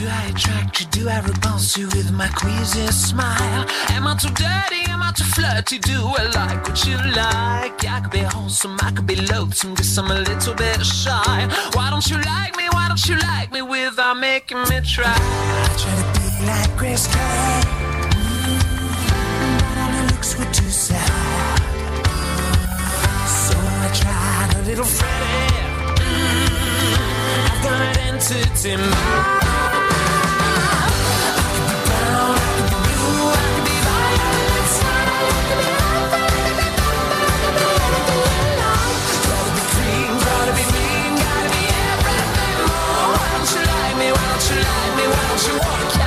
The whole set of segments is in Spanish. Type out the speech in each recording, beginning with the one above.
Do I attract you? Do I repulse you with my queasy smile? Am I too dirty? Am I too flirty? Do I like what you like? I could be wholesome, I could be loathsome, guess I'm a little bit shy. Why don't you like me? Why don't you like me without making me try? I try to be like Grace Kelly, but all looks were too sad. So I tried a little. Mm, I've got an entity mind. you like me? Why don't you walk?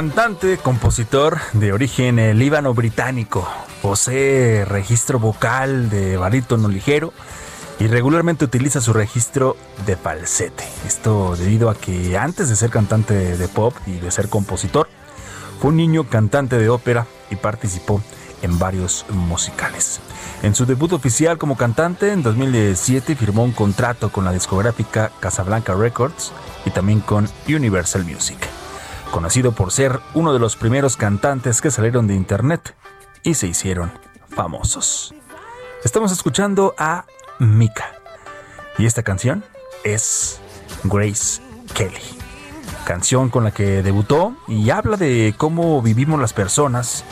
Cantante, compositor de origen eh, líbano-británico, posee registro vocal de barítono ligero y regularmente utiliza su registro de falsete. Esto debido a que antes de ser cantante de pop y de ser compositor, fue un niño cantante de ópera y participó en varios musicales. En su debut oficial como cantante en 2017 firmó un contrato con la discográfica Casablanca Records y también con Universal Music, conocido por ser uno de los primeros cantantes que salieron de internet y se hicieron famosos. Estamos escuchando a Mika y esta canción es Grace Kelly canción con la que debutó y habla de cómo vivimos las personas,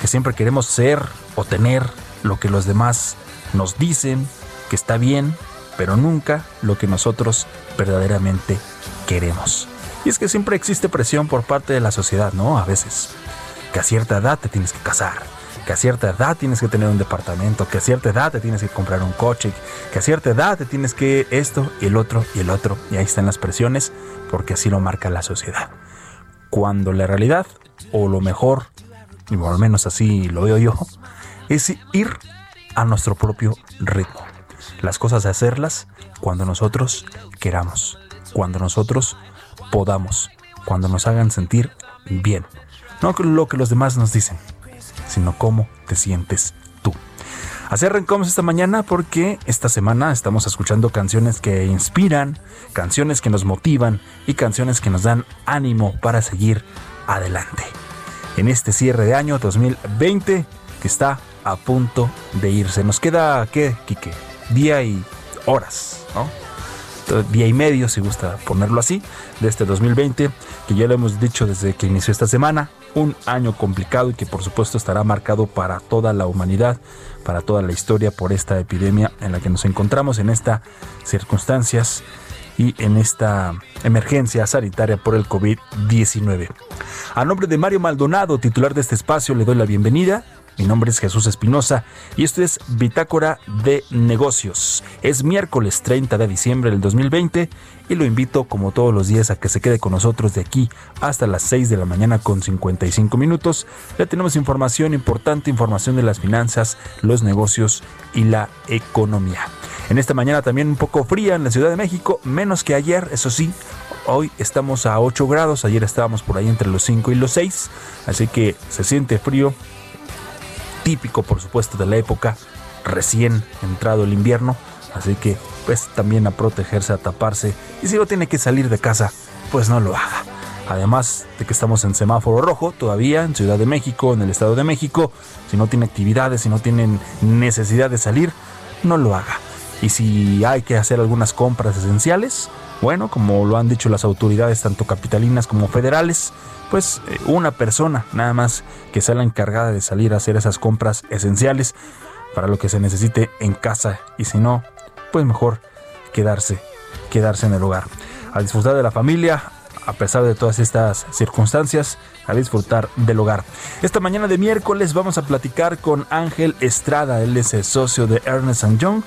que siempre queremos ser o tener lo que los demás nos dicen que está bien, pero nunca lo que nosotros verdaderamente queremos. Y es que siempre existe presión por parte de la sociedad, ¿no? A veces. Que a cierta edad te tienes que casar, que a cierta edad tienes que tener un departamento, que a cierta edad te tienes que comprar un coche, que a cierta edad te tienes que esto y el otro y el otro. Y ahí están las presiones porque así lo marca la sociedad. Cuando la realidad, o lo mejor, y al menos así lo veo yo, es ir a nuestro propio ritmo. Las cosas hacerlas cuando nosotros queramos, cuando nosotros podamos, cuando nos hagan sentir bien. No lo que los demás nos dicen, sino cómo te sientes tú. Así arrancamos esta mañana porque esta semana estamos escuchando canciones que inspiran, canciones que nos motivan y canciones que nos dan ánimo para seguir adelante. En este cierre de año 2020 que está a punto de irse. Nos queda, ¿qué, Quique? Día y horas, ¿no? Día y medio, si gusta ponerlo así, de este 2020, que ya lo hemos dicho desde que inició esta semana, un año complicado y que por supuesto estará marcado para toda la humanidad, para toda la historia por esta epidemia en la que nos encontramos en estas circunstancias y en esta emergencia sanitaria por el COVID-19. A nombre de Mario Maldonado, titular de este espacio, le doy la bienvenida. Mi nombre es Jesús Espinosa y esto es Bitácora de Negocios. Es miércoles 30 de diciembre del 2020 y lo invito como todos los días a que se quede con nosotros de aquí hasta las 6 de la mañana con 55 minutos. Ya tenemos información importante, información de las finanzas, los negocios y la economía. En esta mañana también un poco fría en la Ciudad de México, menos que ayer, eso sí, Hoy estamos a 8 grados, ayer estábamos por ahí entre los 5 y los 6, así que se siente frío, típico por supuesto de la época, recién entrado el invierno, así que pues también a protegerse, a taparse y si no tiene que salir de casa, pues no lo haga. Además de que estamos en semáforo rojo todavía en Ciudad de México, en el Estado de México, si no tiene actividades, si no tienen necesidad de salir, no lo haga. Y si hay que hacer algunas compras esenciales, bueno, como lo han dicho las autoridades tanto capitalinas como federales, pues eh, una persona nada más que sea la encargada de salir a hacer esas compras esenciales para lo que se necesite en casa y si no, pues mejor quedarse, quedarse en el hogar. A disfrutar de la familia, a pesar de todas estas circunstancias, a disfrutar del hogar. Esta mañana de miércoles vamos a platicar con Ángel Estrada, él es el socio de Ernest Young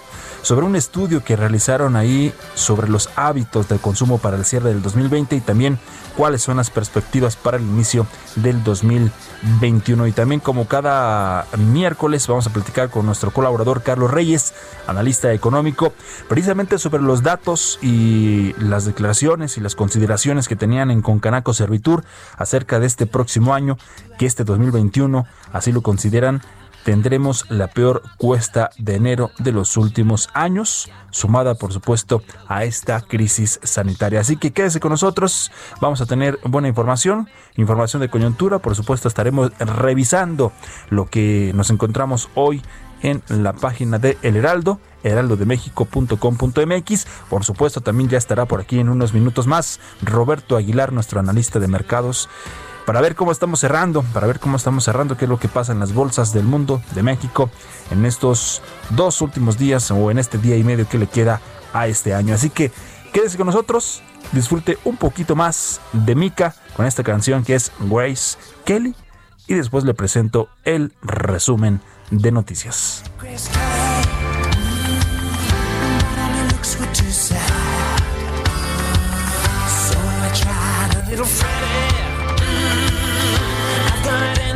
sobre un estudio que realizaron ahí sobre los hábitos del consumo para el cierre del 2020 y también cuáles son las perspectivas para el inicio del 2021. Y también como cada miércoles vamos a platicar con nuestro colaborador Carlos Reyes, analista económico, precisamente sobre los datos y las declaraciones y las consideraciones que tenían en Concanaco Servitur acerca de este próximo año, que este 2021 así lo consideran tendremos la peor cuesta de enero de los últimos años, sumada por supuesto a esta crisis sanitaria. Así que quédese con nosotros, vamos a tener buena información, información de coyuntura, por supuesto estaremos revisando lo que nos encontramos hoy en la página de El Heraldo, heraldodemexico.com.mx. Por supuesto, también ya estará por aquí en unos minutos más Roberto Aguilar, nuestro analista de mercados para ver cómo estamos cerrando, para ver cómo estamos cerrando, qué es lo que pasa en las bolsas del mundo, de México, en estos dos últimos días o en este día y medio que le queda a este año. Así que quédese con nosotros, disfrute un poquito más de Mika con esta canción que es Grace Kelly y después le presento el resumen de noticias.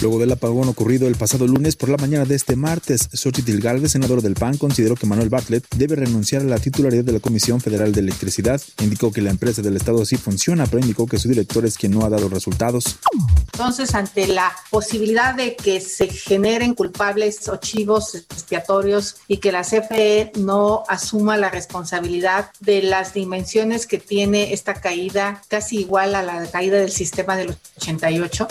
Luego del apagón ocurrido el pasado lunes por la mañana de este martes, Xochitl Galvez, senador del PAN, consideró que Manuel Bartlett debe renunciar a la titularidad de la Comisión Federal de Electricidad. Indicó que la empresa del Estado sí funciona, pero indicó que su director es quien no ha dado resultados. Entonces, ante la posibilidad de que se generen culpables o chivos expiatorios y que la CFE no asuma la responsabilidad de las dimensiones que tiene esta caída, casi igual a la caída del sistema de los 88,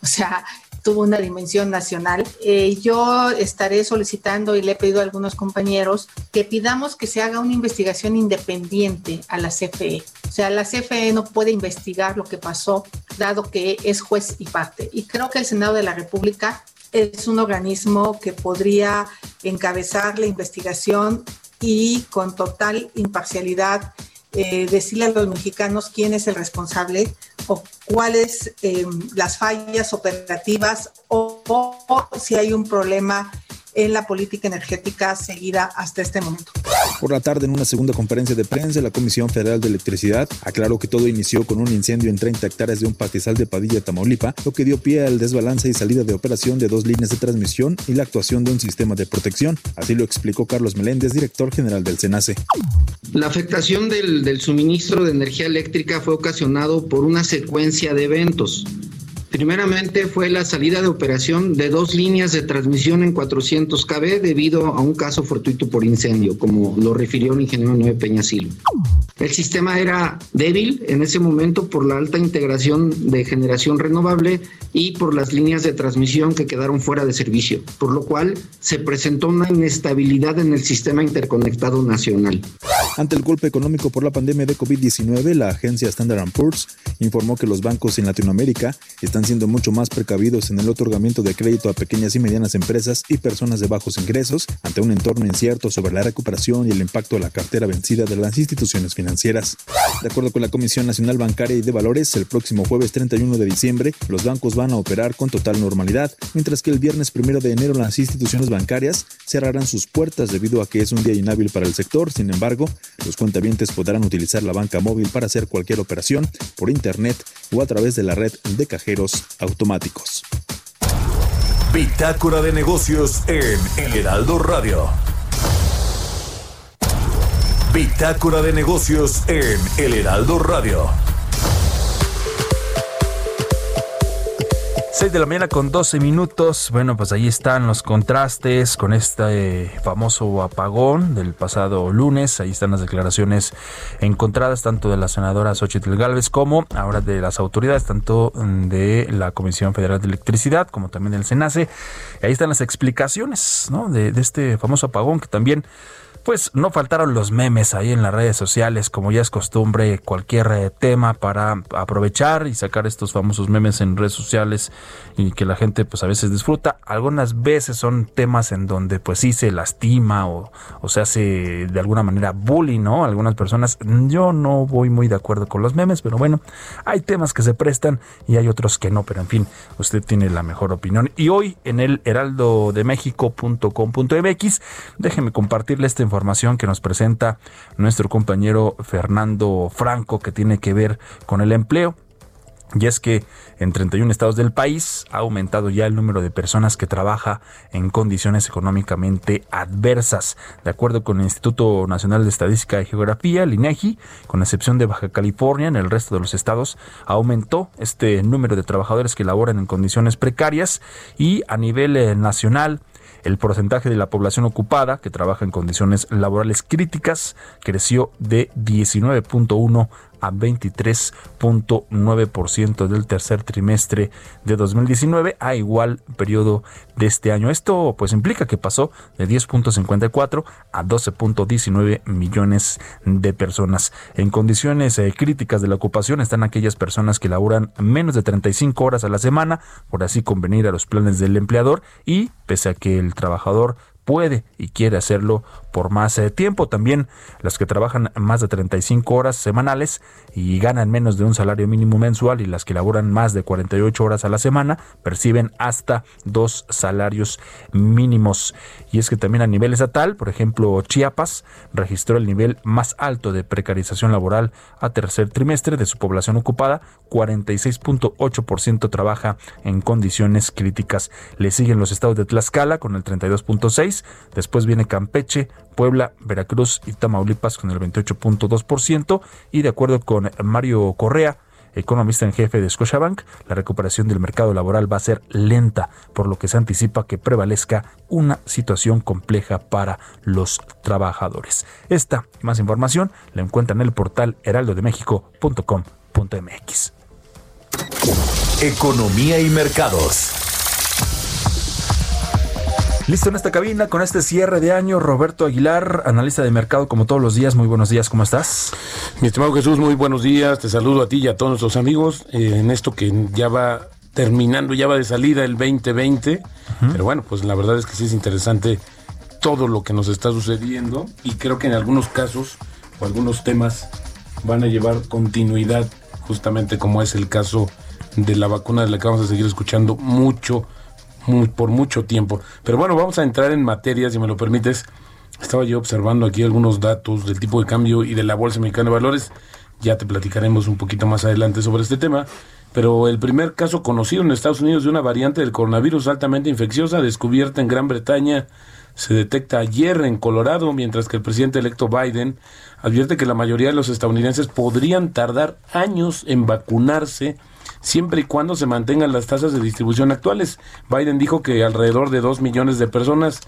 o sea, tuvo una dimensión nacional. Eh, yo estaré solicitando y le he pedido a algunos compañeros que pidamos que se haga una investigación independiente a la CFE. O sea, la CFE no puede investigar lo que pasó, dado que es juez y parte. Y creo que el Senado de la República es un organismo que podría encabezar la investigación y con total imparcialidad eh, decirle a los mexicanos quién es el responsable o cuáles eh, las fallas operativas o, o si hay un problema en la política energética seguida hasta este momento. Por la tarde, en una segunda conferencia de prensa, la Comisión Federal de Electricidad aclaró que todo inició con un incendio en 30 hectáreas de un pastizal de Padilla, Tamaulipa, lo que dio pie al desbalance y salida de operación de dos líneas de transmisión y la actuación de un sistema de protección. Así lo explicó Carlos Meléndez, director general del SENACE. La afectación del, del suministro de energía eléctrica fue ocasionado por una secuencia de eventos. Primeramente fue la salida de operación de dos líneas de transmisión en 400 kb debido a un caso fortuito por incendio, como lo refirió el ingeniero Noé Peñasil. El sistema era débil en ese momento por la alta integración de generación renovable y por las líneas de transmisión que quedaron fuera de servicio, por lo cual se presentó una inestabilidad en el sistema interconectado nacional. Ante el golpe económico por la pandemia de COVID-19, la agencia Standard Poor's informó que los bancos en Latinoamérica están siendo mucho más precavidos en el otorgamiento de crédito a pequeñas y medianas empresas y personas de bajos ingresos ante un entorno incierto sobre la recuperación y el impacto de la cartera vencida de las instituciones financieras. De acuerdo con la Comisión Nacional Bancaria y de Valores, el próximo jueves 31 de diciembre los bancos van a operar con total normalidad, mientras que el viernes 1 de enero las instituciones bancarias cerrarán sus puertas debido a que es un día inhábil para el sector. Sin embargo, los cuentavientes podrán utilizar la banca móvil para hacer cualquier operación por Internet o a través de la red de cajeros automáticos. Bitácora de negocios en El Heraldo Radio. Bitácora de negocios en El Heraldo Radio. 6 de la mañana con 12 minutos. Bueno, pues ahí están los contrastes con este famoso apagón del pasado lunes. Ahí están las declaraciones encontradas tanto de la senadora Xochitl Galvez como ahora de las autoridades, tanto de la Comisión Federal de Electricidad como también del SENACE. Ahí están las explicaciones ¿no? de, de este famoso apagón que también pues no faltaron los memes ahí en las redes sociales, como ya es costumbre, cualquier eh, tema para aprovechar y sacar estos famosos memes en redes sociales y que la gente pues a veces disfruta. Algunas veces son temas en donde pues sí se lastima o, o se hace de alguna manera bullying, ¿no? Algunas personas, yo no voy muy de acuerdo con los memes, pero bueno, hay temas que se prestan y hay otros que no, pero en fin, usted tiene la mejor opinión. Y hoy en el heraldodemexico.com.mx, déjeme compartirle esta información que nos presenta nuestro compañero Fernando Franco que tiene que ver con el empleo. Y es que en 31 estados del país ha aumentado ya el número de personas que trabaja en condiciones económicamente adversas. De acuerdo con el Instituto Nacional de Estadística y Geografía, el INEGI, con excepción de Baja California, en el resto de los estados aumentó este número de trabajadores que laboran en condiciones precarias y a nivel eh, nacional el porcentaje de la población ocupada que trabaja en condiciones laborales críticas creció de 19.1 a 23.9% del tercer trimestre de 2019 a igual periodo de este año. Esto pues implica que pasó de 10.54 a 12.19 millones de personas. En condiciones eh, críticas de la ocupación están aquellas personas que laboran menos de 35 horas a la semana, por así convenir a los planes del empleador y pese a que el trabajador puede y quiere hacerlo por más eh, tiempo. También las que trabajan más de 35 horas semanales y ganan menos de un salario mínimo mensual y las que laboran más de 48 horas a la semana perciben hasta dos salarios mínimos. Y es que también a nivel estatal, por ejemplo, Chiapas registró el nivel más alto de precarización laboral a tercer trimestre de su población ocupada, 46.8% trabaja en condiciones críticas. Le siguen los estados de Tlaxcala con el 32.6, después viene Campeche, Puebla, Veracruz y Tamaulipas con el 28.2% y de acuerdo con Mario Correa, economista en jefe de Scotiabank, la recuperación del mercado laboral va a ser lenta, por lo que se anticipa que prevalezca una situación compleja para los trabajadores. Esta más información la encuentran en el portal heraldodemexico.com.mx. Economía y mercados. Listo en esta cabina con este cierre de año, Roberto Aguilar, analista de mercado como todos los días. Muy buenos días, ¿cómo estás? Mi estimado Jesús, muy buenos días. Te saludo a ti y a todos nuestros amigos eh, en esto que ya va terminando, ya va de salida el 2020. Pero bueno, pues la verdad es que sí es interesante todo lo que nos está sucediendo y creo que en algunos casos o algunos temas van a llevar continuidad, justamente como es el caso de la vacuna de la que vamos a seguir escuchando mucho por mucho tiempo. Pero bueno, vamos a entrar en materia, si me lo permites. Estaba yo observando aquí algunos datos del tipo de cambio y de la Bolsa Mexicana de Valores. Ya te platicaremos un poquito más adelante sobre este tema. Pero el primer caso conocido en Estados Unidos de una variante del coronavirus altamente infecciosa descubierta en Gran Bretaña se detecta ayer en Colorado, mientras que el presidente electo Biden advierte que la mayoría de los estadounidenses podrían tardar años en vacunarse siempre y cuando se mantengan las tasas de distribución actuales. Biden dijo que alrededor de 2 millones de personas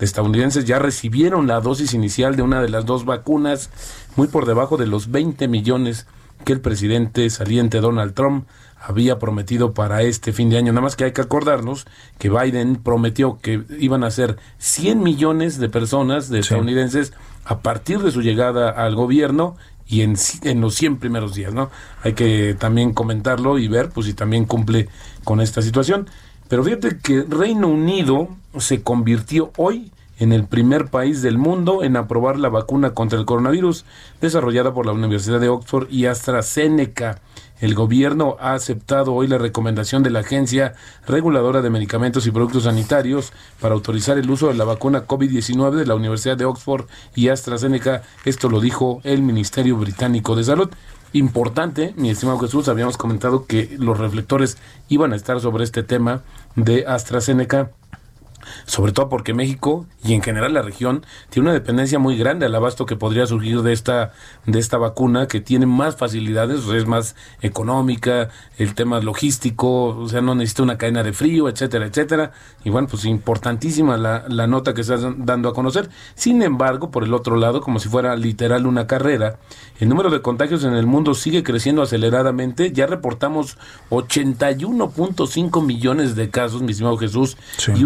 estadounidenses ya recibieron la dosis inicial de una de las dos vacunas, muy por debajo de los 20 millones que el presidente saliente Donald Trump había prometido para este fin de año. Nada más que hay que acordarnos que Biden prometió que iban a ser 100 millones de personas, de estadounidenses, a partir de su llegada al gobierno y en, en los 100 primeros días, ¿no? Hay que también comentarlo y ver pues si también cumple con esta situación. Pero fíjate que Reino Unido se convirtió hoy en el primer país del mundo en aprobar la vacuna contra el coronavirus desarrollada por la Universidad de Oxford y AstraZeneca. El gobierno ha aceptado hoy la recomendación de la Agencia Reguladora de Medicamentos y Productos Sanitarios para autorizar el uso de la vacuna COVID-19 de la Universidad de Oxford y AstraZeneca. Esto lo dijo el Ministerio Británico de Salud. Importante, mi estimado Jesús, habíamos comentado que los reflectores iban a estar sobre este tema de AstraZeneca sobre todo porque México y en general la región tiene una dependencia muy grande al abasto que podría surgir de esta de esta vacuna que tiene más facilidades, es más económica, el tema logístico, o sea, no necesita una cadena de frío, etcétera, etcétera. Y bueno, pues importantísima la, la nota que se está dando a conocer. Sin embargo, por el otro lado, como si fuera literal una carrera, el número de contagios en el mundo sigue creciendo aceleradamente. Ya reportamos 81.5 millones de casos, mi estimado Jesús, y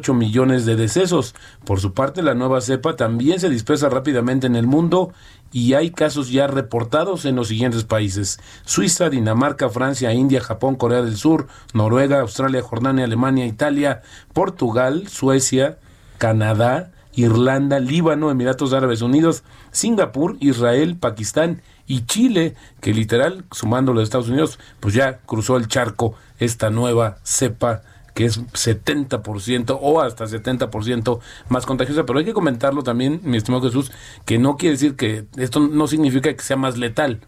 1.8 millones de decesos. Por su parte, la nueva cepa también se dispersa rápidamente en el mundo y hay casos ya reportados en los siguientes países: Suiza, Dinamarca, Francia, India, Japón, Corea del Sur, Noruega, Australia, Jordania, Alemania, Italia, Portugal, Suecia, Canadá, Irlanda, Líbano, Emiratos Árabes Unidos, Singapur, Israel, Pakistán y Chile, que literal, sumando los Estados Unidos, pues ya cruzó el charco esta nueva cepa que es 70% o hasta 70% más contagiosa. Pero hay que comentarlo también, mi estimado Jesús, que no quiere decir que esto no significa que sea más letal.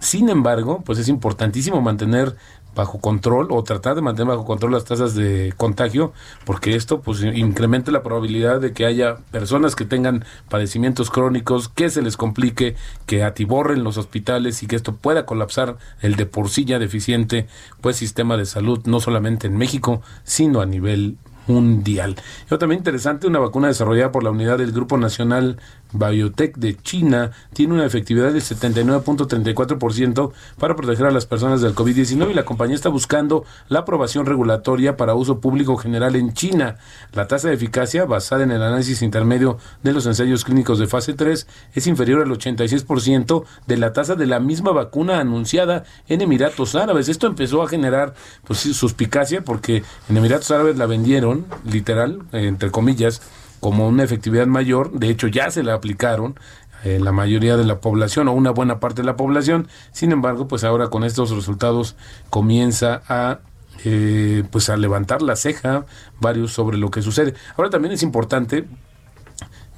Sin embargo, pues es importantísimo mantener bajo control o tratar de mantener bajo control las tasas de contagio, porque esto pues incrementa la probabilidad de que haya personas que tengan padecimientos crónicos, que se les complique, que atiborren los hospitales y que esto pueda colapsar el de por sí ya deficiente pues sistema de salud no solamente en México, sino a nivel mundial. Y también interesante, una vacuna desarrollada por la unidad del Grupo Nacional Biotech de China tiene una efectividad del 79.34% para proteger a las personas del COVID-19 y la compañía está buscando la aprobación regulatoria para uso público general en China. La tasa de eficacia, basada en el análisis intermedio de los ensayos clínicos de fase 3, es inferior al 86% de la tasa de la misma vacuna anunciada en Emiratos Árabes. Esto empezó a generar pues, suspicacia porque en Emiratos Árabes la vendieron, literal, entre comillas, como una efectividad mayor, de hecho ya se la aplicaron en la mayoría de la población o una buena parte de la población, sin embargo, pues ahora con estos resultados comienza a eh, pues a levantar la ceja varios sobre lo que sucede. Ahora también es importante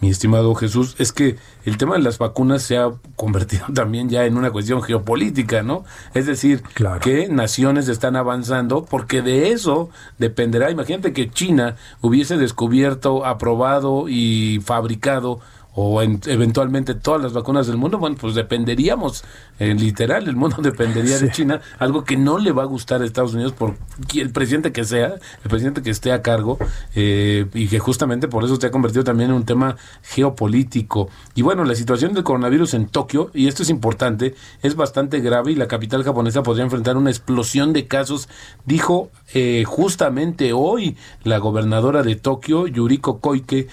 mi estimado Jesús, es que el tema de las vacunas se ha convertido también ya en una cuestión geopolítica, ¿no? Es decir, que naciones están avanzando porque de eso dependerá. Imagínate que China hubiese descubierto, aprobado y fabricado o eventualmente todas las vacunas del mundo, bueno, pues dependeríamos, eh, literal, el mundo dependería de China, algo que no le va a gustar a Estados Unidos por el presidente que sea, el presidente que esté a cargo, eh, y que justamente por eso se ha convertido también en un tema geopolítico. Y bueno, la situación del coronavirus en Tokio, y esto es importante, es bastante grave y la capital japonesa podría enfrentar una explosión de casos, dijo eh, justamente hoy la gobernadora de Tokio, Yuriko Koike,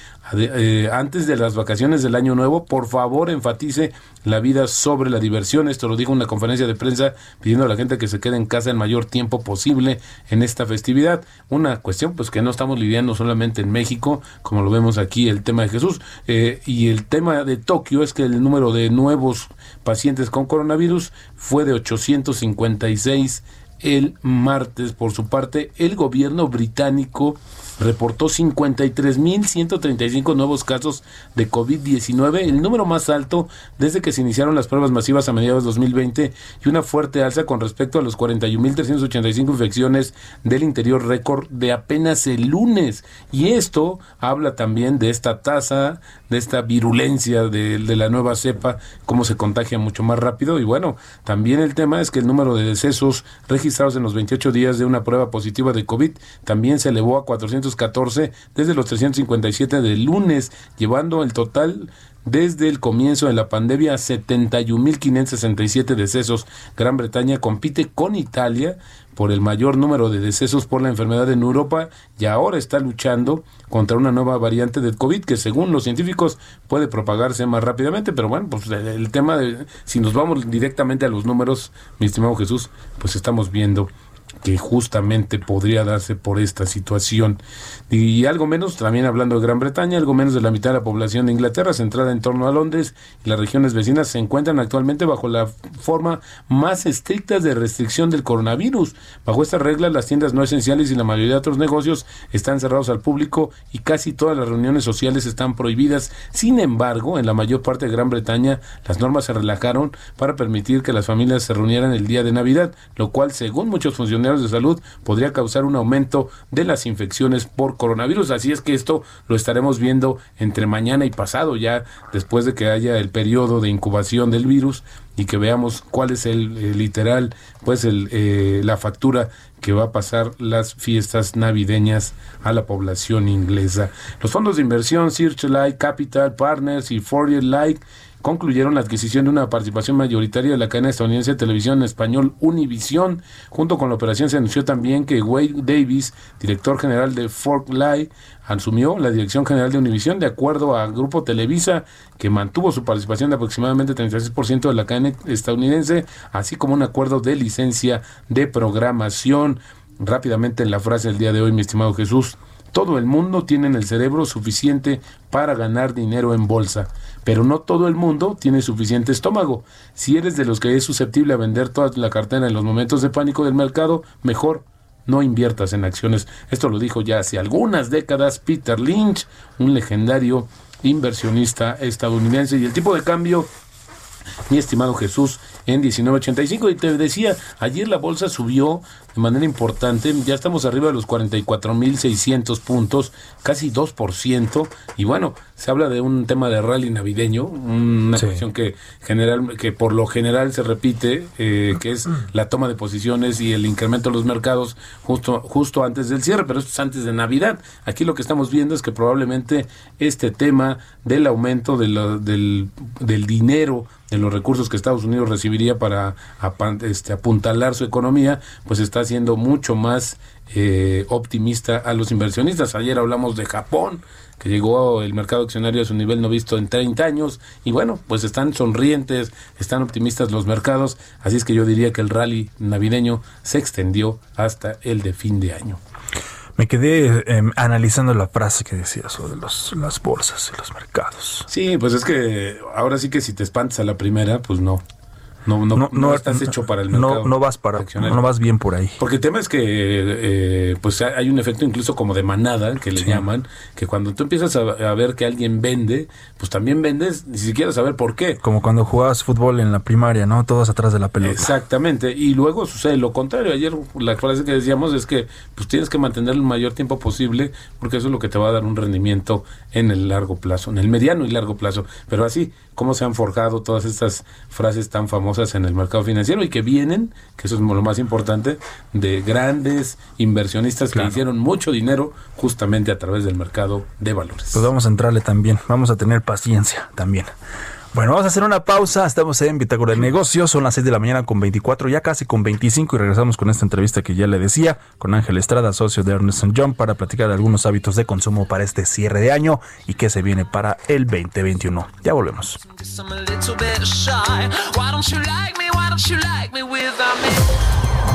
antes de las vacaciones del Año Nuevo, por favor enfatice la vida sobre la diversión. Esto lo dijo en una conferencia de prensa pidiendo a la gente que se quede en casa el mayor tiempo posible en esta festividad. Una cuestión pues que no estamos lidiando solamente en México, como lo vemos aquí el tema de Jesús. Eh, y el tema de Tokio es que el número de nuevos pacientes con coronavirus fue de 856 el martes. Por su parte, el gobierno británico reportó 53.135 nuevos casos de COVID-19, el número más alto desde que se iniciaron las pruebas masivas a mediados de 2020 y una fuerte alza con respecto a los 41.385 infecciones del interior récord de apenas el lunes. Y esto habla también de esta tasa, de esta virulencia de, de la nueva cepa, cómo se contagia mucho más rápido. Y bueno, también el tema es que el número de decesos registrados en los 28 días de una prueba positiva de COVID también se elevó a 400 desde los 357 del lunes, llevando el total desde el comienzo de la pandemia, 71.567 decesos. Gran Bretaña compite con Italia por el mayor número de decesos por la enfermedad en Europa y ahora está luchando contra una nueva variante del COVID que según los científicos puede propagarse más rápidamente, pero bueno, pues el tema de si nos vamos directamente a los números, mi estimado Jesús, pues estamos viendo que justamente podría darse por esta situación. Y algo menos, también hablando de Gran Bretaña, algo menos de la mitad de la población de Inglaterra, centrada en torno a Londres y las regiones vecinas, se encuentran actualmente bajo la forma más estricta de restricción del coronavirus. Bajo esta regla, las tiendas no esenciales y la mayoría de otros negocios están cerrados al público y casi todas las reuniones sociales están prohibidas. Sin embargo, en la mayor parte de Gran Bretaña, las normas se relajaron para permitir que las familias se reunieran el día de Navidad, lo cual, según muchos funcionarios, de salud podría causar un aumento de las infecciones por coronavirus. Así es que esto lo estaremos viendo entre mañana y pasado, ya después de que haya el periodo de incubación del virus y que veamos cuál es el, literal, pues el, eh, la factura que va a pasar las fiestas navideñas a la población inglesa. Los fondos de inversión Searchlight Capital Partners y Fourier Light concluyeron la adquisición de una participación mayoritaria de la cadena estadounidense de televisión en español Univision. Junto con la operación se anunció también que Wade Davis, director general de Fork Light, asumió la dirección general de Univision de acuerdo al Grupo Televisa, que mantuvo su participación de aproximadamente 36% de la cadena estadounidense, así como un acuerdo de licencia de programación. Rápidamente en la frase del día de hoy, mi estimado Jesús, todo el mundo tiene en el cerebro suficiente para ganar dinero en bolsa, pero no todo el mundo tiene suficiente estómago. Si eres de los que es susceptible a vender toda la cartera en los momentos de pánico del mercado, mejor no inviertas en acciones. Esto lo dijo ya hace algunas décadas Peter Lynch, un legendario inversionista estadounidense. Y el tipo de cambio, mi estimado Jesús, en 19.85. Y te decía, ayer la bolsa subió de manera importante. Ya estamos arriba de los 44.600 puntos, casi 2%. Y bueno, se habla de un tema de rally navideño, una cuestión que, general, que por lo general se repite, eh, que es la toma de posiciones y el incremento de los mercados justo, justo antes del cierre, pero esto es antes de Navidad. Aquí lo que estamos viendo es que probablemente este tema del aumento de del, del dinero de los recursos que Estados Unidos recibiría para este, apuntalar su economía, pues está siendo mucho más eh, optimista a los inversionistas. Ayer hablamos de Japón, que llegó el mercado accionario a su nivel no visto en 30 años, y bueno, pues están sonrientes, están optimistas los mercados, así es que yo diría que el rally navideño se extendió hasta el de fin de año. Me quedé em, analizando la frase que decías sobre los, las bolsas y los mercados. Sí, pues es que ahora sí que si te espantas a la primera, pues no. No, no, no, estás hecho para el mercado. No, vas para, no vas bien por ahí. Porque el tema es que eh, pues hay un efecto incluso como de manada, que le llaman, que cuando tú empiezas a, ver que alguien vende, pues también vendes, ni siquiera saber por qué. Como cuando jugabas fútbol en la primaria, ¿no? Todos atrás de la pelota. Exactamente. Y luego sucede lo contrario. Ayer la frase que decíamos es que pues tienes que mantener el mayor tiempo posible, porque eso es lo que te va a dar un rendimiento en el largo plazo, en el mediano y largo plazo. Pero así, cómo se han forjado todas estas frases tan famosas en el mercado financiero y que vienen, que eso es lo más importante, de grandes inversionistas que hicieron mucho dinero justamente a través del mercado de valores. Pues vamos a entrarle también, vamos a tener paciencia también. Bueno, vamos a hacer una pausa. Estamos en Bitácora de Negocios. Son las 6 de la mañana con 24, ya casi con 25. Y regresamos con esta entrevista que ya le decía con Ángel Estrada, socio de Ernest John, para platicar de algunos hábitos de consumo para este cierre de año y qué se viene para el 2021. Ya volvemos.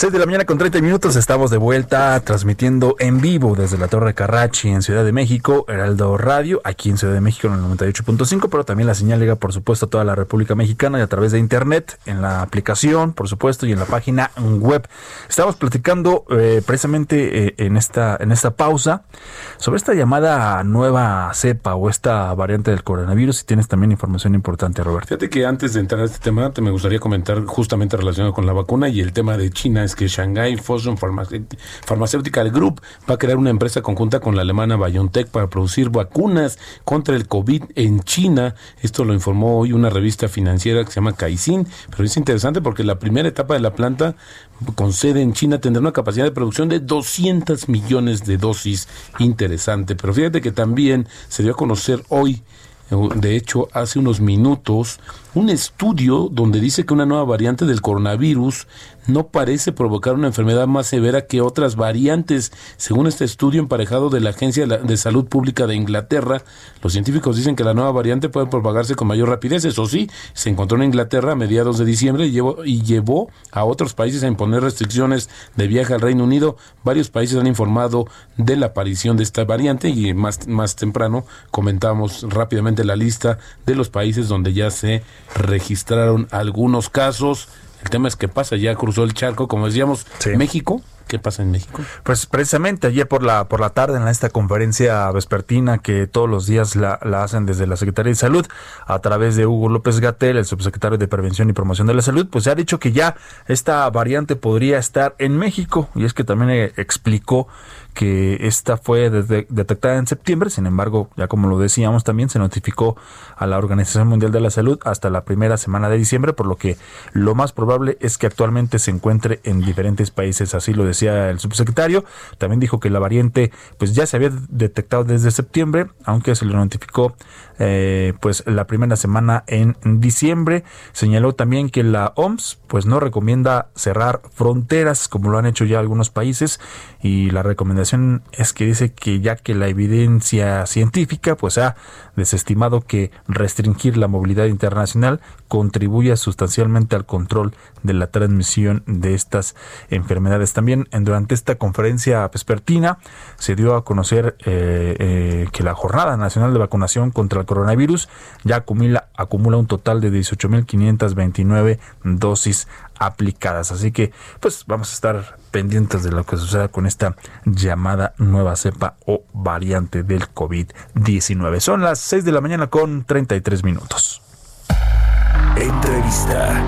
6 de la mañana con 30 minutos estamos de vuelta transmitiendo en vivo desde la Torre Carrachi en Ciudad de México, Heraldo Radio, aquí en Ciudad de México en el 98.5, pero también la señal llega por supuesto a toda la República Mexicana y a través de internet, en la aplicación por supuesto y en la página web. Estamos platicando eh, precisamente eh, en, esta, en esta pausa sobre esta llamada nueva cepa o esta variante del coronavirus y tienes también información importante Roberto. Fíjate que antes de entrar a este tema te me gustaría comentar justamente relacionado con la vacuna y el tema de China que Shanghai Fosun Pharmaceutical Group va a crear una empresa conjunta con la alemana BioNTech para producir vacunas contra el COVID en China. Esto lo informó hoy una revista financiera que se llama Caixin, pero es interesante porque la primera etapa de la planta con sede en China tendrá una capacidad de producción de 200 millones de dosis. Interesante, pero fíjate que también se dio a conocer hoy de hecho, hace unos minutos, un estudio donde dice que una nueva variante del coronavirus no parece provocar una enfermedad más severa que otras variantes. Según este estudio emparejado de la Agencia de Salud Pública de Inglaterra, los científicos dicen que la nueva variante puede propagarse con mayor rapidez. Eso sí, se encontró en Inglaterra a mediados de diciembre y llevó, y llevó a otros países a imponer restricciones de viaje al Reino Unido. Varios países han informado de la aparición de esta variante y más, más temprano comentamos rápidamente la lista de los países donde ya se registraron algunos casos. El tema es que pasa, ya cruzó el charco, como decíamos, México. ¿Qué pasa en México? Pues precisamente ayer por la por la tarde en esta conferencia vespertina que todos los días la, la hacen desde la Secretaría de Salud a través de Hugo López Gatel, el subsecretario de Prevención y Promoción de la Salud, pues se ha dicho que ya esta variante podría estar en México y es que también eh, explicó que esta fue detectada en septiembre, sin embargo, ya como lo decíamos, también se notificó a la Organización Mundial de la Salud hasta la primera semana de diciembre, por lo que lo más probable es que actualmente se encuentre en diferentes países, así lo decía el subsecretario. También dijo que la variante pues ya se había detectado desde septiembre, aunque se le notificó eh, pues la primera semana en diciembre. Señaló también que la OMS pues no recomienda cerrar fronteras como lo han hecho ya algunos países y la recomendación es que dice que ya que la evidencia científica pues ha desestimado que restringir la movilidad internacional contribuya sustancialmente al control de la transmisión de estas enfermedades. También durante esta conferencia vespertina se dio a conocer eh, eh, que la Jornada Nacional de Vacunación contra el Coronavirus ya acumula, acumula un total de 18.529 dosis aplicadas. Así que, pues vamos a estar pendientes de lo que suceda con esta llamada nueva cepa o variante del COVID-19. Son las 6 de la mañana con 33 minutos. Entrevista.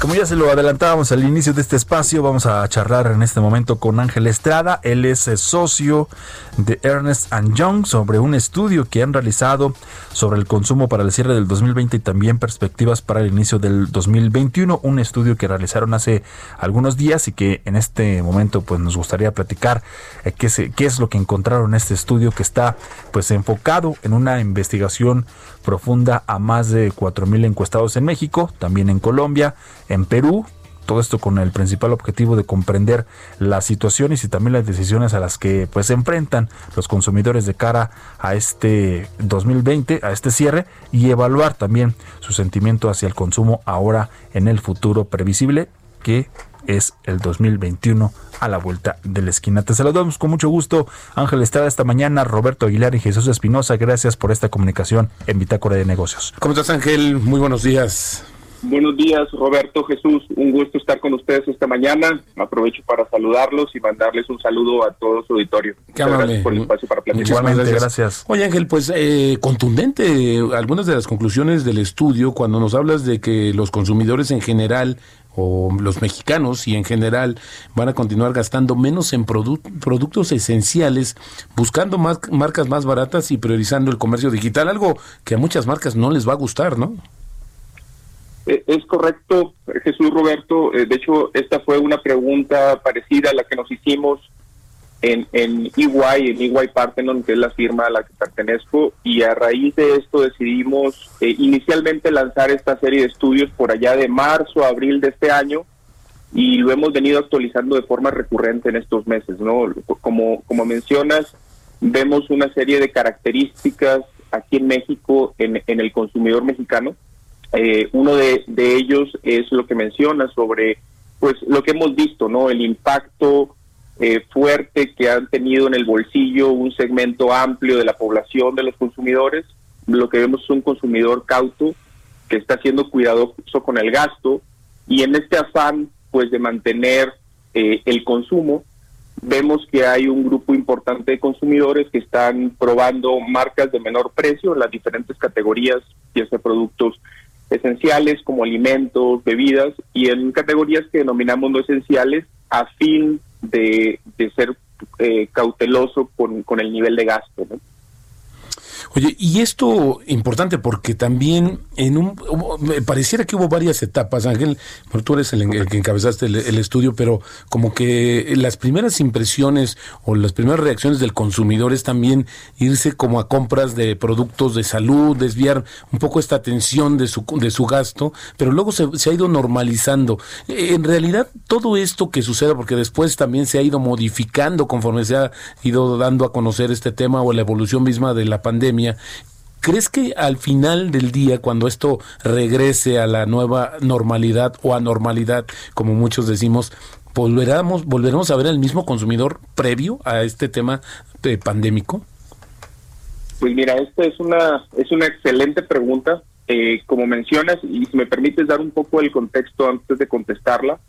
Como ya se lo adelantábamos al inicio de este espacio, vamos a charlar en este momento con Ángel Estrada. Él es eh, socio de Ernest Young sobre un estudio que han realizado sobre el consumo para el cierre del 2020 y también perspectivas para el inicio del 2021. Un estudio que realizaron hace algunos días y que en este momento pues nos gustaría platicar eh, qué, qué es lo que encontraron en este estudio que está pues enfocado en una investigación profunda a más de 4.000 encuestados en México, también en Colombia, en Perú, todo esto con el principal objetivo de comprender las situaciones y también las decisiones a las que pues se enfrentan los consumidores de cara a este 2020, a este cierre y evaluar también su sentimiento hacia el consumo ahora en el futuro previsible que es el 2021 a la vuelta de la esquina. Te saludamos con mucho gusto, Ángel Estrada, esta mañana, Roberto Aguilar y Jesús Espinosa. Gracias por esta comunicación en Bitácora de Negocios. ¿Cómo estás, Ángel? Muy buenos días. Buenos días, Roberto Jesús. Un gusto estar con ustedes esta mañana. Aprovecho para saludarlos y mandarles un saludo a todo su auditorio. Qué amable. por el espacio para platicar. gracias. gracias. Oye, Ángel, pues eh, contundente algunas de las conclusiones del estudio cuando nos hablas de que los consumidores en general o los mexicanos y en general van a continuar gastando menos en productos esenciales, buscando más marcas más baratas y priorizando el comercio digital, algo que a muchas marcas no les va a gustar, ¿no? Eh, es correcto, Jesús Roberto. Eh, de hecho, esta fue una pregunta parecida a la que nos hicimos en, en EY, en EY Parthenon, que es la firma a la que pertenezco, y a raíz de esto decidimos eh, inicialmente lanzar esta serie de estudios por allá de marzo, abril de este año, y lo hemos venido actualizando de forma recurrente en estos meses, ¿no? Como, como mencionas, vemos una serie de características aquí en México, en, en el consumidor mexicano, Eh, uno de, ellos es lo que menciona sobre pues lo que hemos visto, ¿no? El impacto eh, fuerte que han tenido en el bolsillo un segmento amplio de la población de los consumidores. Lo que vemos es un consumidor cauto que está siendo cuidadoso con el gasto y en este afán pues de mantener eh, el consumo vemos que hay un grupo importante de consumidores que están probando marcas de menor precio en las diferentes categorías, ya sea productos esenciales como alimentos, bebidas, y en categorías que denominamos no esenciales a fin de, de ser eh, cauteloso con, con el nivel de gasto. ¿no? Oye, y esto importante porque también en un me pareciera que hubo varias etapas, Ángel, tú eres el, que encabezaste el, estudio, pero como que las primeras impresiones o las primeras reacciones del consumidor es también irse como a compras de productos de salud, desviar un poco esta atención de su, de su gasto, pero luego se, se ha ido normalizando. En realidad, todo esto que suceda, porque después también se ha ido modificando conforme se ha ido dando a conocer este tema o la evolución misma de la pandemia, ¿Crees que al final del día, cuando esto regrese a la nueva normalidad o anormalidad, como muchos decimos, volveremos, volveremos a ver al mismo consumidor previo a este tema de pandémico? Pues mira, esta es una es una excelente pregunta. Eh, como mencionas, y si me permites dar un poco el contexto antes de contestarla,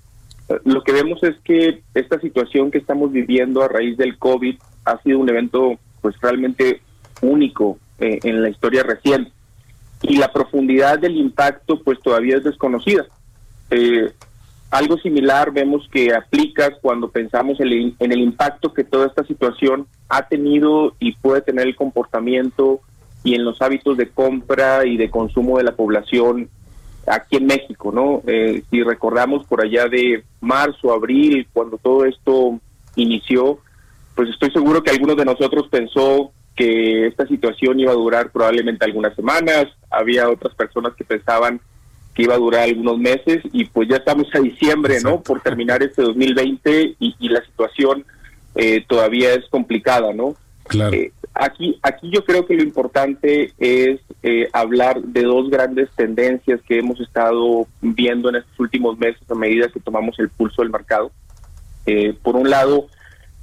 eh, lo que vemos es que esta situación que estamos viviendo a raíz del COVID ha sido un evento pues realmente único eh, en la historia reciente. Y la profundidad del impacto pues todavía es desconocida. Eh, algo similar vemos que aplica cuando pensamos en el, impacto que toda esta situación ha tenido y puede tener el comportamiento y en los hábitos de compra y de consumo de la población aquí en México, ¿no? Eh, si recordamos por allá de marzo, abril, cuando todo esto inició, pues estoy seguro que algunos de nosotros pensó que esta situación iba a durar probablemente algunas semanas, había otras personas que pensaban que iba a durar algunos meses y pues ya estamos a diciembre, ¿no? Por terminar este 2020 y, la situación eh, todavía es complicada, ¿no? Claro. Eh, aquí, aquí yo creo que lo importante es eh, hablar de dos grandes tendencias que hemos estado viendo en estos últimos meses a medida que tomamos el pulso del mercado. por un lado,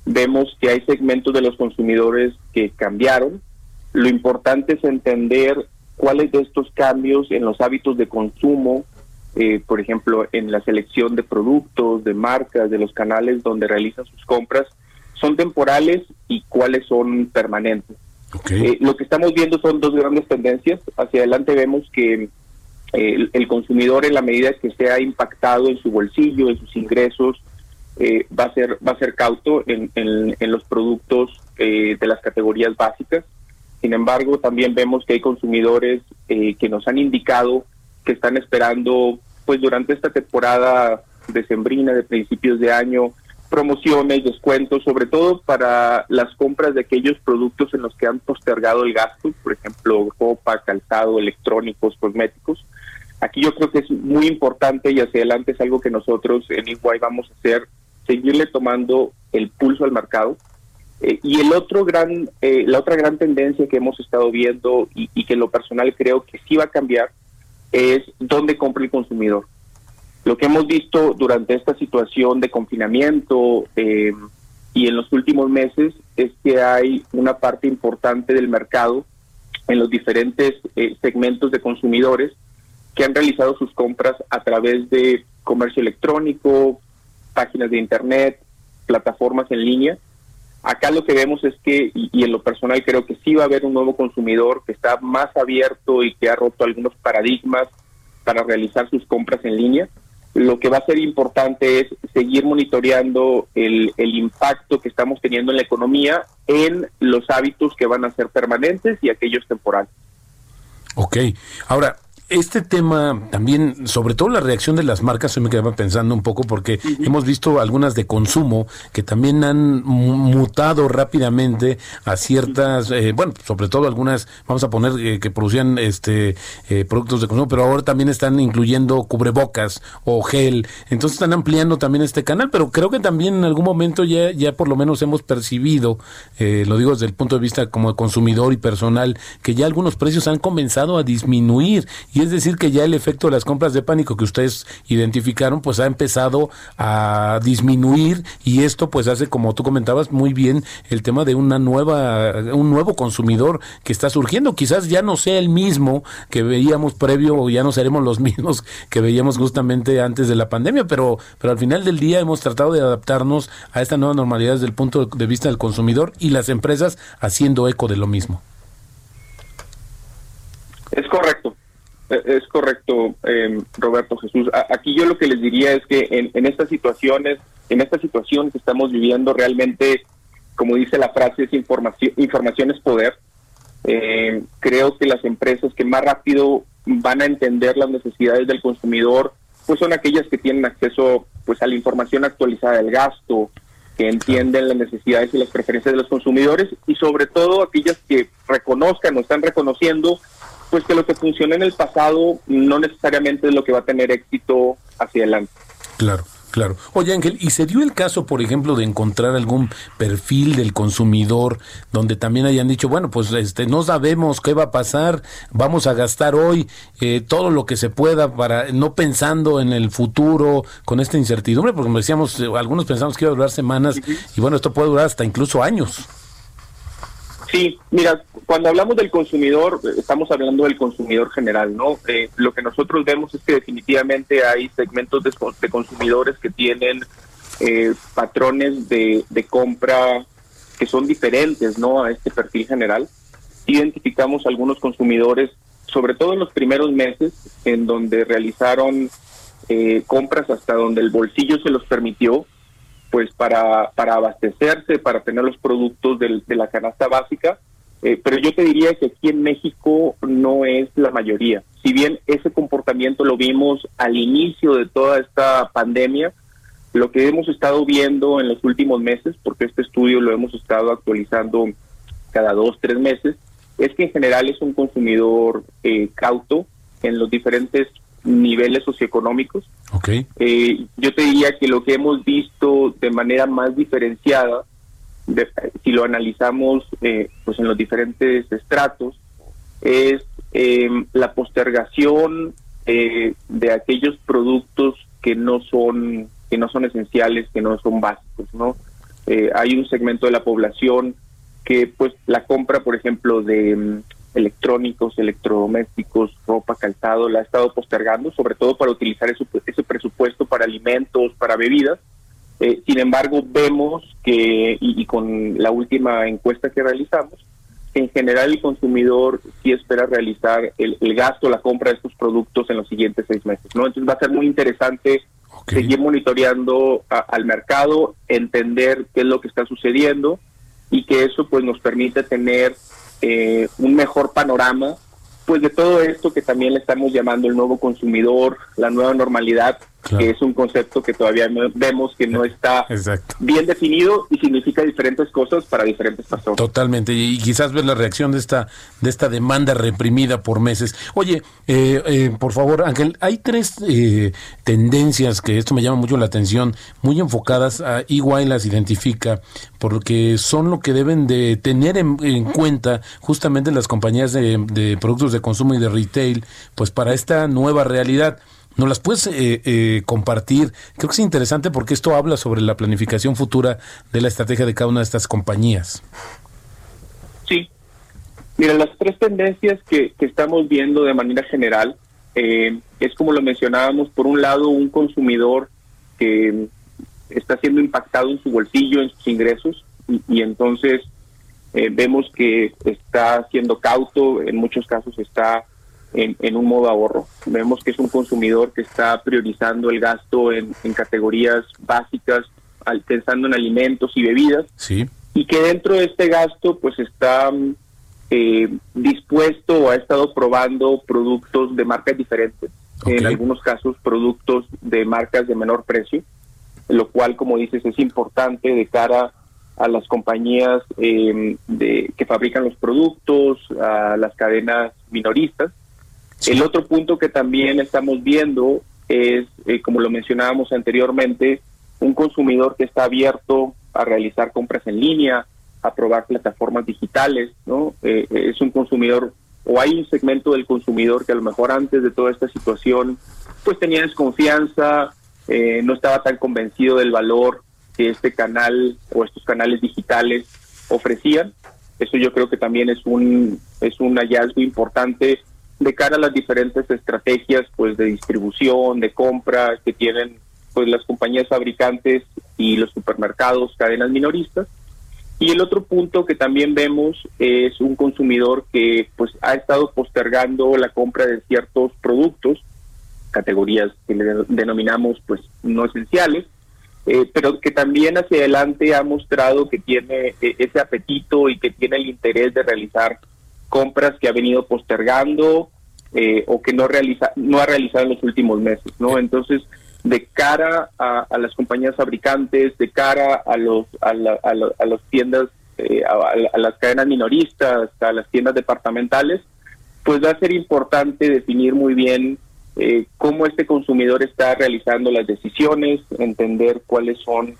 vemos que hay segmentos de los consumidores que cambiaron. Lo importante es entender cuáles de estos cambios en los hábitos de consumo, eh, por ejemplo, en la selección de productos, de marcas, de los canales donde realizan sus compras, son temporales y cuáles son permanentes. Eh, lo que estamos viendo son dos grandes tendencias. Hacia adelante vemos que eh, el, consumidor, en la medida que se ha impactado en su bolsillo, en sus ingresos, eh, va a ser va a ser cauto en, en, los productos eh, de las categorías básicas. Sin embargo, también vemos que hay consumidores eh, que nos han indicado que están esperando, pues durante esta temporada decembrina de principios de año, promociones, descuentos, sobre todo para las compras de aquellos productos en los que han postergado el gasto, por ejemplo, ropa, calzado, electrónicos, cosméticos. Aquí yo creo que es muy importante y hacia adelante es algo que nosotros en Iguay vamos a hacer seguirle tomando el pulso al mercado. Eh, y el otro gran, eh, la otra gran tendencia que hemos estado viendo y, que en lo personal creo que sí va a cambiar es dónde compra el consumidor. Lo que hemos visto durante esta situación de confinamiento eh, y en los últimos meses es que hay una parte importante del mercado en los diferentes segmentos de consumidores que han realizado sus compras a través de comercio electrónico, páginas de internet, plataformas en línea. Acá lo que vemos es que, y, en lo personal creo que sí va a haber un nuevo consumidor que está más abierto y que ha roto algunos paradigmas para realizar sus compras en línea. Lo que va a ser importante es seguir monitoreando el, el impacto que estamos teniendo en la economía en los hábitos que van a ser permanentes y aquellos temporales. Ok, ahora, este tema también, sobre todo la reacción de las marcas, hoy me quedaba pensando un poco porque hemos visto algunas de consumo que también han mutado rápidamente a ciertas, eh, bueno, sobre todo algunas, vamos a poner eh, que producían este eh, productos de consumo, pero ahora también están incluyendo cubrebocas o gel, entonces están ampliando también este canal, pero creo que también en algún momento ya, ya por lo menos hemos percibido, lo digo desde el punto de vista como consumidor y personal, que ya algunos precios han comenzado a disminuir y es decir que ya el efecto de las compras de pánico que ustedes identificaron pues ha empezado a disminuir y esto pues hace como tú comentabas muy bien el tema de una nueva un nuevo consumidor que está surgiendo. Quizás ya no sea el mismo que veíamos previo o ya no seremos los mismos que veíamos justamente antes de la pandemia pero pero al final del día hemos tratado de adaptarnos a esta nueva normalidad desde el punto de vista del consumidor y las empresas haciendo eco de lo mismo. Es correcto es correcto, eh, Roberto Jesús. aquí yo lo que les diría es que en, en, estas situaciones, en esta situación que estamos viviendo, realmente, como dice la frase, es información, información es poder. Eh, creo que las empresas que más rápido van a entender las necesidades del consumidor, pues son aquellas que tienen acceso pues a la información actualizada del gasto, que entienden las necesidades y las preferencias de los consumidores y sobre todo aquellas que reconozcan o están reconociendo pues que lo que funciona en el pasado no necesariamente es lo que va a tener éxito hacia adelante. Claro. Claro. Oye Ángel, ¿y se dio el caso, por ejemplo, de encontrar algún perfil del consumidor donde también hayan dicho, bueno, pues este, no sabemos qué va a pasar, vamos a gastar hoy eh, todo lo que se pueda para no pensando en el futuro con esta incertidumbre, porque como decíamos, eh, algunos pensamos que iba a durar semanas y bueno, esto puede durar hasta incluso años. Sí, mira, cuando hablamos del consumidor, estamos hablando del consumidor general, ¿no? Eh, lo que nosotros vemos es que definitivamente hay segmentos de, consumidores que tienen eh, patrones de, compra que son diferentes, ¿no? A este perfil general. Identificamos algunos consumidores, sobre todo en los primeros meses, en donde realizaron eh, compras hasta donde el bolsillo se los permitió, pues para, para abastecerse, para tener los productos de la canasta básica. Eh, pero yo te diría que aquí en México no es la mayoría. Si bien ese comportamiento lo vimos al inicio de toda esta pandemia, lo que hemos estado viendo en los últimos meses, porque este estudio lo hemos estado actualizando cada dos, tres meses, es que en general es un consumidor eh, cauto en los diferentes niveles socioeconómicos. Okay. Eh, yo te diría que lo que hemos visto de manera más diferenciada, si lo analizamos eh, pues en los diferentes estratos, es em, la postergación eh, de aquellos productos que no son que no son esenciales, que no son básicos, ¿no? hay un segmento de la población que pues la compra, por ejemplo, de electrónicos, electrodomésticos, ropa, calzado, la ha estado postergando, sobre todo para utilizar ese, ese presupuesto para alimentos, para bebidas. Eh, sin embargo, vemos que, y, con la última encuesta que realizamos, en general el consumidor sí espera realizar el, gasto, la compra de estos productos en los siguientes seis meses. ¿no? Entonces va a ser muy interesante seguir monitoreando al mercado, entender qué es lo que está sucediendo y que eso pues nos permite tener eh, un mejor panorama pues de todo esto que también le estamos llamando el nuevo consumidor, la nueva normalidad, que es un concepto que todavía vemos que no está bien definido y significa diferentes cosas para diferentes personas. Totalmente, y quizás ver la reacción de esta de esta demanda reprimida por meses. Oye, eh, eh, por favor, Ángel, hay tres eh, tendencias que esto me llama mucho la atención, muy enfocadas a igual las identifica, porque son lo que deben de tener en, cuenta justamente las compañías de, de productos de consumo y de retail, pues para esta nueva realidad. ¿Nos las puedes eh, eh, compartir? Creo que es interesante porque esto habla sobre la planificación futura de la estrategia de cada una de estas compañías. Sí. Mira, las tres tendencias que, estamos viendo de manera general eh, es como lo mencionábamos, por un lado, un consumidor que está siendo impactado en su bolsillo, en sus ingresos, y, entonces vemos que está siendo cauto, en muchos casos está en, un modo ahorro. Vemos que es un consumidor que está priorizando el gasto en, categorías básicas, pensando en alimentos y bebidas. Sí. Y que dentro de este gasto, pues está eh, dispuesto o ha estado probando productos de marcas diferentes. En algunos casos, productos de marcas de menor precio, lo cual, como dices, es importante de cara a las compañías eh, de, que fabrican los productos, a las cadenas minoristas, el otro punto que también estamos viendo es, eh, como lo mencionábamos anteriormente, un consumidor que está abierto a realizar compras en línea, a probar plataformas digitales, ¿no? Eh, es un consumidor o hay un segmento del consumidor que a lo mejor antes de toda esta situación pues tenía desconfianza, eh, no estaba tan convencido del valor que este canal o estos canales digitales ofrecían. Eso yo creo que también es un es un hallazgo importante de cara a las diferentes estrategias pues de distribución, de compra que tienen pues las compañías fabricantes y los supermercados, cadenas minoristas. Y el otro punto que también vemos es un consumidor que pues ha estado postergando la compra de ciertos productos, categorías que le denominamos pues no esenciales, eh, pero que también hacia adelante ha mostrado que tiene eh, ese apetito y que tiene el interés de realizar compras que ha venido postergando eh, o que no realiza no ha realizado en los últimos meses, ¿no? Entonces de cara a, las compañías fabricantes, de cara a los a, a, las tiendas, eh, a, las cadenas minoristas, a las tiendas departamentales, pues va a ser importante definir muy bien eh, cómo este consumidor está realizando las decisiones, entender cuáles son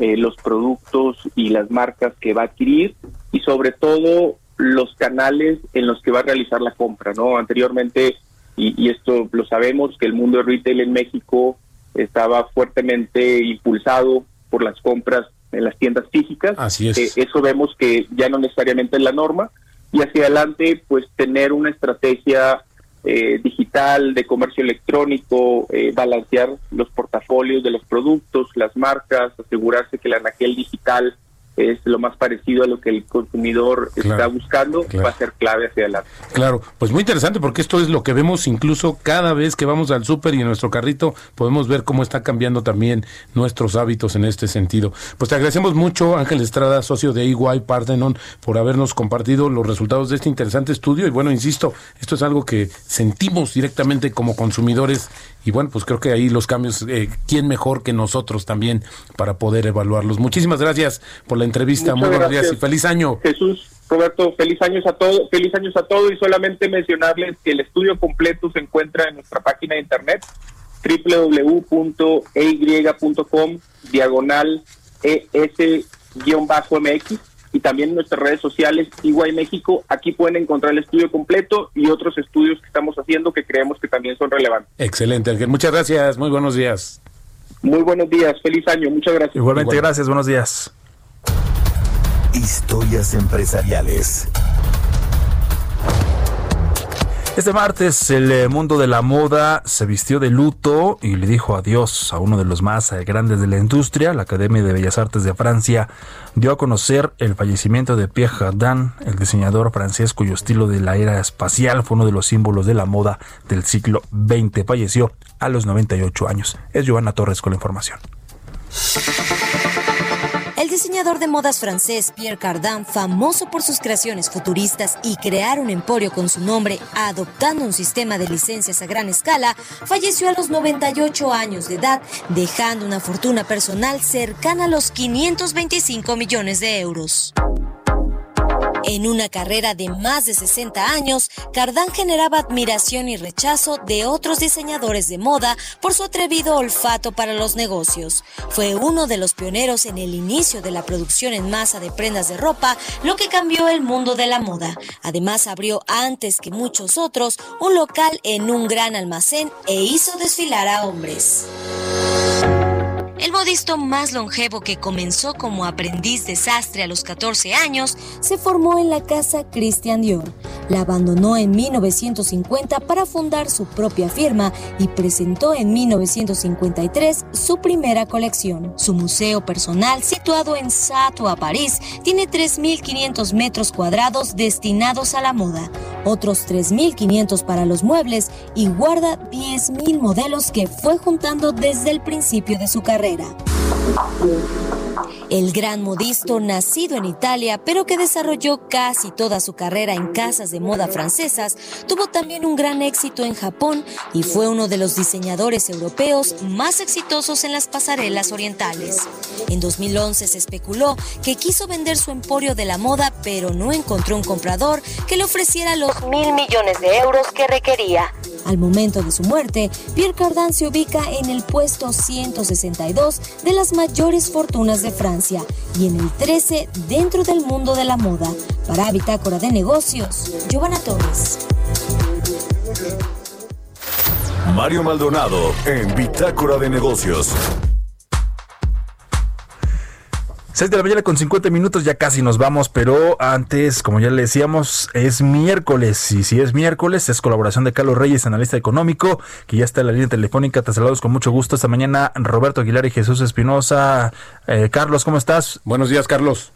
eh, los productos y las marcas que va a adquirir y sobre todo los canales en los que va a realizar la compra, ¿no? Anteriormente, y, y esto lo sabemos, que el mundo de retail en México estaba fuertemente impulsado por las compras en las tiendas físicas. Así es. Eh, eso vemos que ya no necesariamente es la norma. Y hacia adelante, pues tener una estrategia eh, digital de comercio electrónico, eh, balancear los portafolios de los productos, las marcas, asegurarse que la anaquel digital es lo más parecido a lo que el consumidor está buscando, va a ser clave hacia adelante. Claro, pues muy interesante porque esto es lo que vemos incluso cada vez que vamos al súper y en nuestro carrito podemos ver cómo está cambiando también nuestros hábitos en este sentido. Pues te agradecemos mucho Ángel Estrada, socio de EY Parthenon, por habernos compartido los resultados de este interesante estudio y bueno, insisto, esto es algo que sentimos directamente como consumidores y bueno, pues creo que ahí los cambios, eh, ¿quién mejor que nosotros también para poder evaluarlos? Muchísimas gracias por la entrevista, muy buenos días y feliz año. Jesús, Roberto, feliz años a todos, feliz años a todos y solamente mencionarles que el estudio completo se encuentra en nuestra página de internet www.ey.com diagonal es-mx y también en nuestras redes sociales Iguay México. Aquí pueden encontrar el estudio completo y otros estudios que estamos haciendo que creemos que también son relevantes. Excelente, Ángel. Muchas gracias. Muy buenos días. Muy buenos días. Feliz año. Muchas gracias. Igualmente, gracias. Buenos días. Historias empresariales. Este martes el eh, mundo de la moda se vistió de luto y le dijo adiós a uno de los más eh, grandes de la industria. La Academia de Bellas Artes de Francia dio a conocer el fallecimiento de Pierre Cardin, el diseñador francés cuyo estilo de la era espacial fue uno de los símbolos de la moda del siglo XX. Falleció a los 98 años. Es Giovanna Torres con la información. El diseñador de modas francés Pierre Cardin, famoso por sus creaciones futuristas y crear un emporio con su nombre, adoptando un sistema de licencias a gran escala, falleció a los 98 años de edad, dejando una fortuna personal cercana a los 525 millones de euros. En una carrera de más de 60 años, Cardán generaba admiración y rechazo de otros diseñadores de moda por su atrevido olfato para los negocios. Fue uno de los pioneros en el inicio de la producción en masa de prendas de ropa, lo que cambió el mundo de la moda. Además, abrió antes que muchos otros un local en un gran almacén e hizo desfilar a hombres. El modisto más longevo que comenzó como aprendiz de sastre a los 14 años se formó en la casa Christian Dior. La abandonó en 1950 para fundar su propia firma y presentó en 1953 su primera colección. Su museo personal, situado en Sato, París, tiene 3.500 metros cuadrados destinados a la moda, otros 3.500 para los muebles y guarda 10.000 modelos que fue juntando desde el principio de su carrera. El gran modisto, nacido en Italia, pero que desarrolló casi toda su carrera en casas de moda francesas, tuvo también un gran éxito en Japón y fue uno de los diseñadores europeos más exitosos en las pasarelas orientales. En 2011 se especuló que quiso vender su emporio de la moda, pero no encontró un comprador que le ofreciera los mil millones de euros que requería. Al momento de su muerte, Pierre Cardin se ubica en el puesto 162 de las mayores fortunas de Francia y en el 13 dentro del mundo de la moda. Para Bitácora de Negocios, Giovanna Torres. Mario Maldonado en Bitácora de Negocios. 6 de la mañana con 50 minutos, ya casi nos vamos, pero antes, como ya le decíamos, es miércoles. Y si es miércoles, es colaboración de Carlos Reyes, analista económico, que ya está en la línea telefónica. Te saludos con mucho gusto esta mañana, Roberto Aguilar y Jesús Espinosa. Eh, Carlos, ¿cómo estás? Buenos días, Carlos.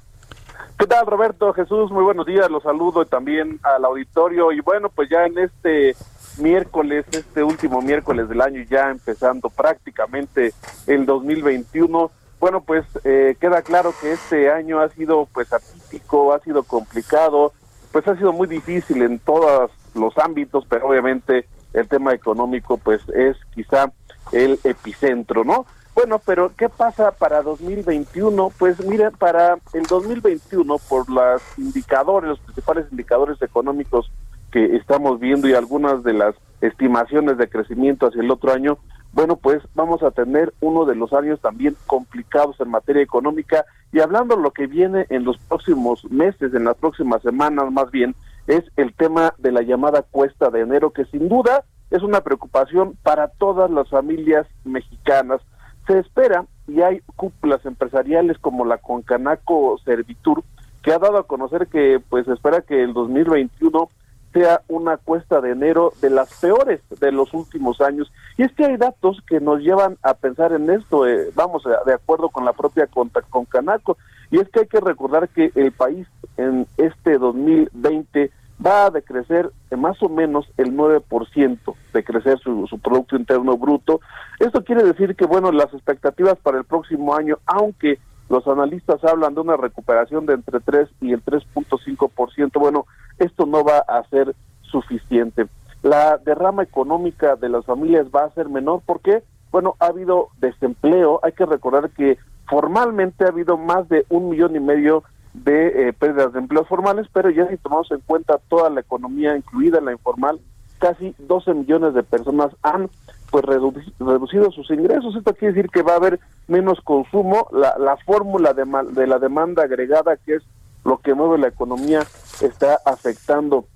¿Qué tal, Roberto? Jesús, muy buenos días. Los saludo también al auditorio. Y bueno, pues ya en este miércoles, este último miércoles del año, ya empezando prácticamente el 2021 bueno, pues eh, queda claro que este año ha sido pues atípico, ha sido complicado, pues ha sido muy difícil en todos los ámbitos, pero obviamente el tema económico pues es quizá el epicentro, ¿no? Bueno, pero ¿qué pasa para 2021? Pues mire, para el 2021, por los indicadores, los principales indicadores económicos que estamos viendo y algunas de las estimaciones de crecimiento hacia el otro año, bueno, pues vamos a tener uno de los años también complicados en materia económica y hablando de lo que viene en los próximos meses, en las próximas semanas más bien, es el tema de la llamada cuesta de enero, que sin duda es una preocupación para todas las familias mexicanas. Se espera, y hay cúpulas empresariales como la Concanaco Servitur, que ha dado a conocer que pues espera que el 2021 sea una cuesta de enero de las peores de los últimos años. Y es que hay datos que nos llevan a pensar en esto, eh, vamos, de acuerdo con la propia con Canaco, y es que hay que recordar que el país en este 2020 va a decrecer más o menos el 9% de crecer su, su Producto Interno Bruto. Esto quiere decir que, bueno, las expectativas para el próximo año, aunque los analistas hablan de una recuperación de entre 3 y el 3.5%, bueno, esto no va a ser suficiente. La derrama económica de las familias va a ser menor porque, bueno, ha habido desempleo. Hay que recordar que formalmente ha habido más de un millón y medio de eh, pérdidas de empleos formales, pero ya si tomamos en cuenta toda la economía, incluida la informal, casi 12 millones de personas han pues reducido sus ingresos. Esto quiere decir que va a haber menos consumo. La, la fórmula de, de la demanda agregada, que es lo que mueve la economía está afectando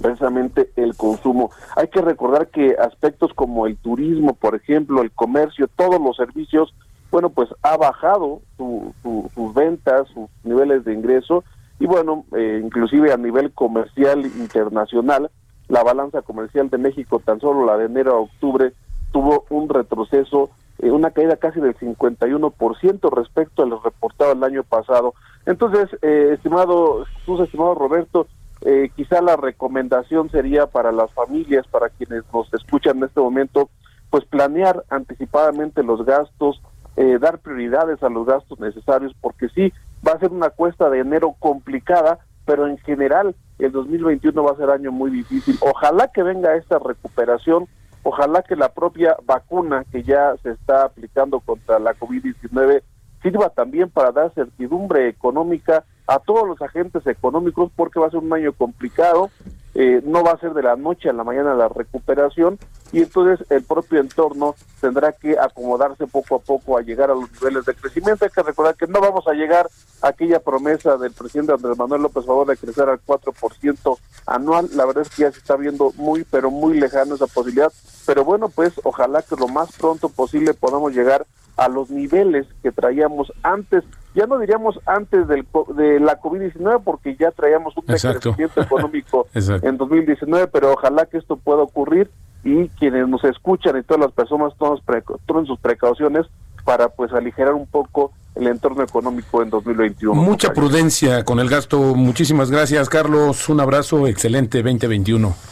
precisamente el consumo. Hay que recordar que aspectos como el turismo, por ejemplo, el comercio, todos los servicios, bueno, pues ha bajado sus ventas, sus niveles de ingreso y bueno, eh, inclusive a nivel comercial internacional, la balanza comercial de México, tan solo la de enero a octubre, tuvo un retroceso eh, una caída casi del 51% respecto a los reportados el año pasado. Entonces, eh, estimado sus estimado Roberto, eh, quizá la recomendación sería para las familias, para quienes nos escuchan en este momento, pues planear anticipadamente los gastos, dar prioridades a los gastos necesarios, porque sí, va a ser una cuesta de enero complicada, pero en general el 2021 va a ser año muy difícil. Ojalá que venga esta recuperación Ojalá que la propia vacuna que ya se está aplicando contra la COVID-19 sirva también para dar certidumbre económica a todos los agentes económicos porque va a ser un año complicado, eh, no va a ser de la noche a la mañana la recuperación y entonces el propio entorno tendrá que acomodarse poco a poco a llegar a los niveles de crecimiento. Hay que recordar que no vamos a llegar a aquella promesa del presidente Andrés Manuel López Obrador de crecer al 4% anual. La verdad es que ya se está viendo muy, pero muy lejano esa posibilidad. Pero bueno, pues ojalá que lo más pronto posible podamos llegar a los niveles que traíamos antes ya no diríamos antes del, de la COVID-19 porque ya traíamos un crecimiento económico en 2019, pero ojalá que esto pueda ocurrir y quienes nos escuchan y todas las personas tomen sus precauciones para pues aligerar un poco el entorno económico en 2021. Mucha prudencia con el gasto. Muchísimas gracias, Carlos. Un abrazo. Excelente 2021.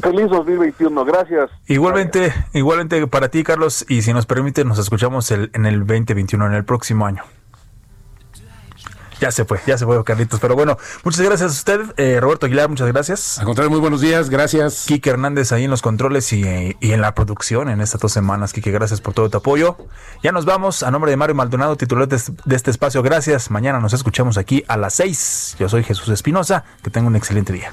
Feliz 2021, gracias. Igualmente, igualmente para ti, Carlos, y si nos permite, nos escuchamos el, en el 2021, en el próximo año. Ya se fue, ya se fue, Carlitos. Pero bueno, muchas gracias a usted, eh, Roberto Aguilar, muchas gracias. Al contrario, muy buenos días, gracias. Kike Hernández ahí en los controles y, en la producción en estas dos semanas. Kike, gracias por todo tu apoyo. Ya nos vamos. A nombre de Mario Maldonado, titular de, de este espacio, gracias. Mañana nos escuchamos aquí a las 6. Yo soy Jesús Espinosa. Que tenga un excelente día.